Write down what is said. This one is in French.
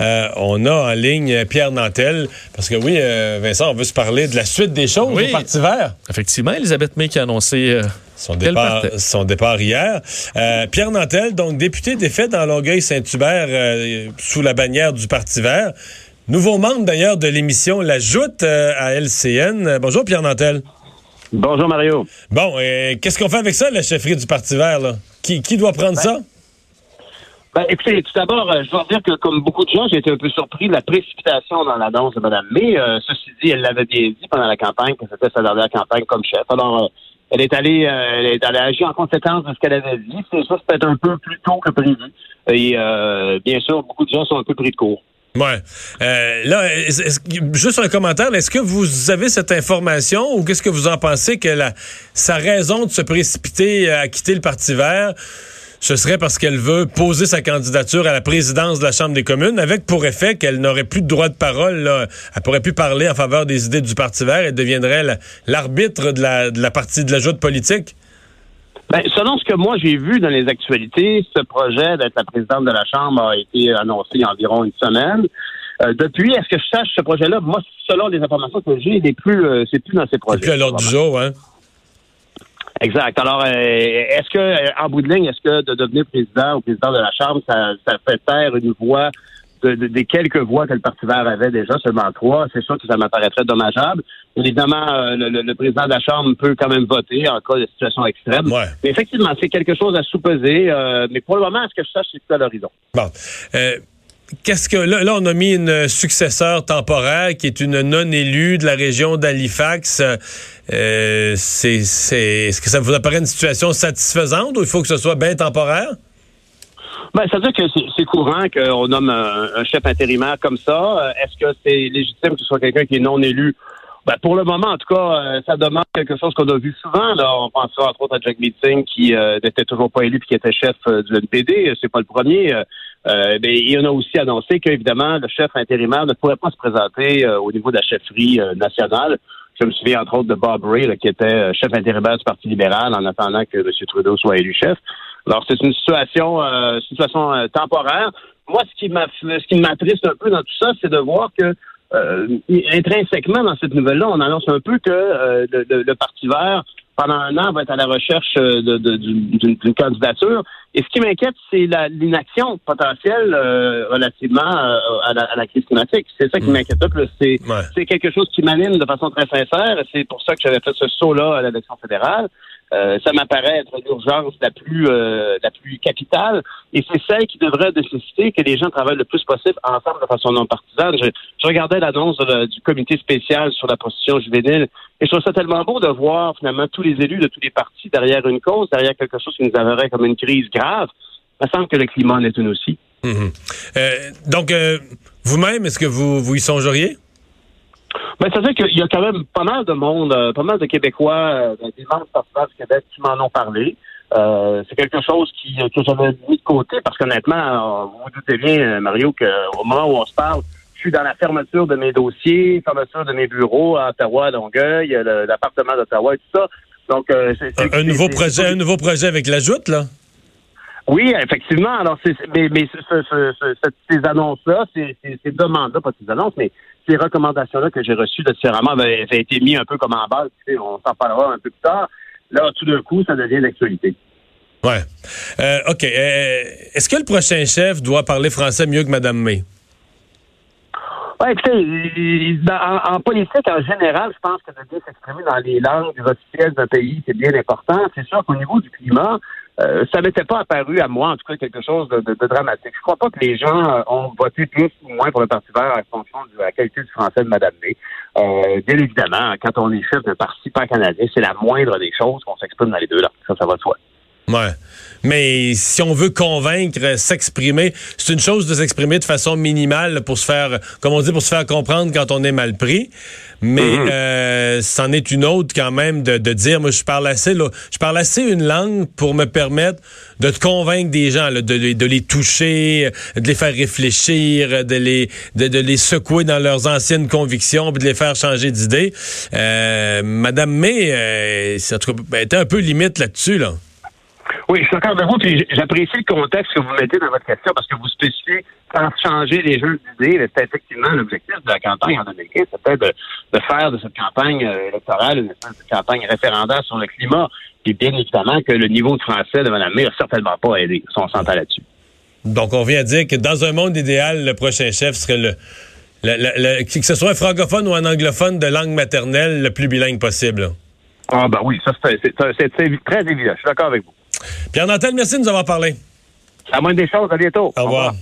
on a en ligne Pierre Nantel, parce que oui, Vincent, on veut se parler de la suite des choses au Parti vert. Effectivement, Elisabeth May qui a annoncé... Son départ, son départ hier. Pierre Nantel, donc député défait dans Longueuil-Saint-Hubert sous la bannière du Parti vert. Nouveau membre d'ailleurs de l'émission La Joute à LCN. Bonjour Pierre Nantel. Bonjour Mario. Bon, qu'est-ce qu'on fait avec ça, la chefferie du Parti vert? Là? Qui, qui doit prendre ça? Ben, écoutez, tout d'abord, euh, je dois dire que comme beaucoup de gens, j'ai été un peu surpris de la précipitation dans l'annonce de Mme May. Euh, ceci dit, elle l'avait bien dit pendant la campagne, que c'était sa dernière campagne comme chef. Alors, euh, elle est allée, elle est allée agir en conséquence de ce qu'elle avait dit. C'est ça, c'était un peu plus tôt que prévu. Et bien sûr, beaucoup de gens sont un peu pris de court. Ouais. Euh, là, juste un commentaire. Est-ce que vous avez cette information ou qu'est-ce que vous en pensez que la, sa raison de se précipiter à quitter le Parti vert, ce serait parce qu'elle veut poser sa candidature à la présidence de la Chambre des communes avec pour effet qu'elle n'aurait plus de droit de parole. Là. Elle pourrait plus parler en faveur des idées du Parti vert. Elle deviendrait l'arbitre de la, de la partie de la joute politique. Ben, selon ce que moi j'ai vu dans les actualités, ce projet d'être la présidente de la Chambre a été annoncé il y a environ une semaine. Euh, depuis, est-ce que je sache ce projet-là? Moi, selon les informations que j'ai, il plus, euh, c'est plus dans ces projets. C'est plus à l'ordre du jour, hein? Exact. Alors, euh, est-ce que, en bout de ligne, est-ce que de devenir président ou président de la Chambre, ça, ça fait taire une voix des quelques voix que le Parti vert avait déjà, seulement trois, c'est sûr que ça m'apparaîtrait dommageable. Évidemment, euh, le, président de la Chambre peut quand même voter en cas de situation extrême. Mais effectivement, c'est quelque chose à sous-peser. Euh, mais pour le moment, ce que je sache, c'est à l'horizon. Bon. Euh, qu'est-ce que là, on a mis une successeur temporaire qui est une non-élue de la région d'Halifax. c'est, c'est, est-ce que ça vous apparaît une situation satisfaisante ou il faut que ce soit bien temporaire? Ben, ça veut dire que c'est courant qu'on nomme un, chef intérimaire comme ça. Euh, est-ce que c'est légitime que ce soit quelqu'un qui est non élu? Ben, pour le moment, en tout cas, euh, ça demande quelque chose qu'on a vu souvent. Là. On pensera entre autres à Jack Meeting qui euh, n'était toujours pas élu puis qui était chef du NPD. C'est pas le premier. Euh, il en a aussi annoncé qu'évidemment, le chef intérimaire ne pourrait pas se présenter au niveau de la chefferie nationale. Je me souviens entre autres de Bob Ray, qui était chef intérimaire du Parti libéral en attendant que M. Trudeau soit élu chef. Alors, c'est une situation, euh, situation euh, temporaire. Moi, ce qui ce m'attriste un peu dans tout ça, c'est de voir que euh, intrinsèquement dans cette nouvelle-là, on annonce un peu que euh, le, Parti vert, pendant un an, va être à la recherche d'une candidature. Et ce qui m'inquiète, c'est l'inaction potentielle relativement à la, crise climatique. C'est ça qui mmh. m'inquiète plus. C'est quelque chose qui m'anime de façon très sincère. C'est pour ça que j'avais fait ce saut-là à l'élection fédérale. Euh, ça m'apparaît être l'urgence la plus euh, la plus capitale et c'est celle qui devrait nécessiter que les gens travaillent le plus possible ensemble de façon non partisane. Je, regardais l'annonce du comité spécial sur la prostitution juvénile et je trouve ça tellement beau de voir finalement tous les élus de tous les partis derrière une cause, derrière quelque chose qui nous aveurait comme une crise grave. Il me semble que le climat en est une aussi. Mhm. Euh, donc, vous-même, est-ce que vous, vous y songeriez? Ben, c'est-à-dire qu'il y a quand même pas mal de monde, euh, pas mal de Québécois, euh, des membres du du Québec qui m'en ont parlé. Euh, c'est quelque chose qui, que j'avais mis de côté parce qu'honnêtement, vous vous doutez bien, Mario, qu'au moment où on se parle, je suis dans la fermeture de mes dossiers, fermeture de mes bureaux à Ottawa, à Longueuil, l'appartement d'Ottawa et tout ça. Donc, c'est, un, nouveau projet, un nouveau projet avec la joute, là? Oui, effectivement. Alors, c'est, mais, mais ces annonces-là, ces, ces demandes-là, pas ces annonces, mais ces recommandations-là que j'ai reçues de différemment avaient, été mis un peu comme en base. on s'en parlera un peu plus tard. Là, tout d'un coup, ça devient l'actualité. Ouais. Euh, OK. Euh, est-ce que le prochain chef doit parler français mieux que Mme May? Oui, écoutez, en, politique, en général, je pense que de bien s'exprimer dans les langues officielles d'un pays, c'est bien important. C'est sûr qu'au niveau du climat, euh, ça n'était pas apparu à moi, en tout cas, quelque chose de, dramatique. Je crois pas que les gens euh, ont voté plus ou moins pour le Parti vert en fonction de la qualité du français de Mme May. Euh, bien évidemment, quand on est chef d'un parti pan-canadien, c'est la moindre des choses qu'on s'exprime dans les deux langues. Ça, ça va de soi. Ouais. Mais si on veut convaincre, s'exprimer, c'est une chose de s'exprimer de façon minimale pour se faire, comme on dit, pour se faire comprendre quand on est mal pris. Mais mm-hmm. euh, c'en est une autre quand même de, dire, moi je parle assez, là, je parle assez une langue pour me permettre de te convaincre des gens, là, de, de, les toucher, de les faire réfléchir, de les, de, les secouer dans leurs anciennes convictions, puis de les faire changer d'idée. Euh, Madame May, euh, ça, ben, était un peu limite là-dessus, là. Oui, je suis d'accord avec vous, puis j'apprécie le contexte que vous mettez dans votre question parce que vous spécifiez sans changer les jeux d'idées. C'est effectivement l'objectif de la campagne en 2015, c'était de, de faire de cette campagne euh, électorale une campagne référendaire sur le climat. Puis bien évidemment que le niveau de français de Mme May n'a certainement pas aidé, si on s'entend là-dessus. Donc, on vient dire que dans un monde idéal, le prochain chef serait le, le, que ce soit un francophone ou un anglophone de langue maternelle, le plus bilingue possible. Ah ben oui, ça c'est très évident. Je suis d'accord avec vous. Pierre Nantel, merci de nous avoir parlé. À moins des choses, à bientôt. Au revoir.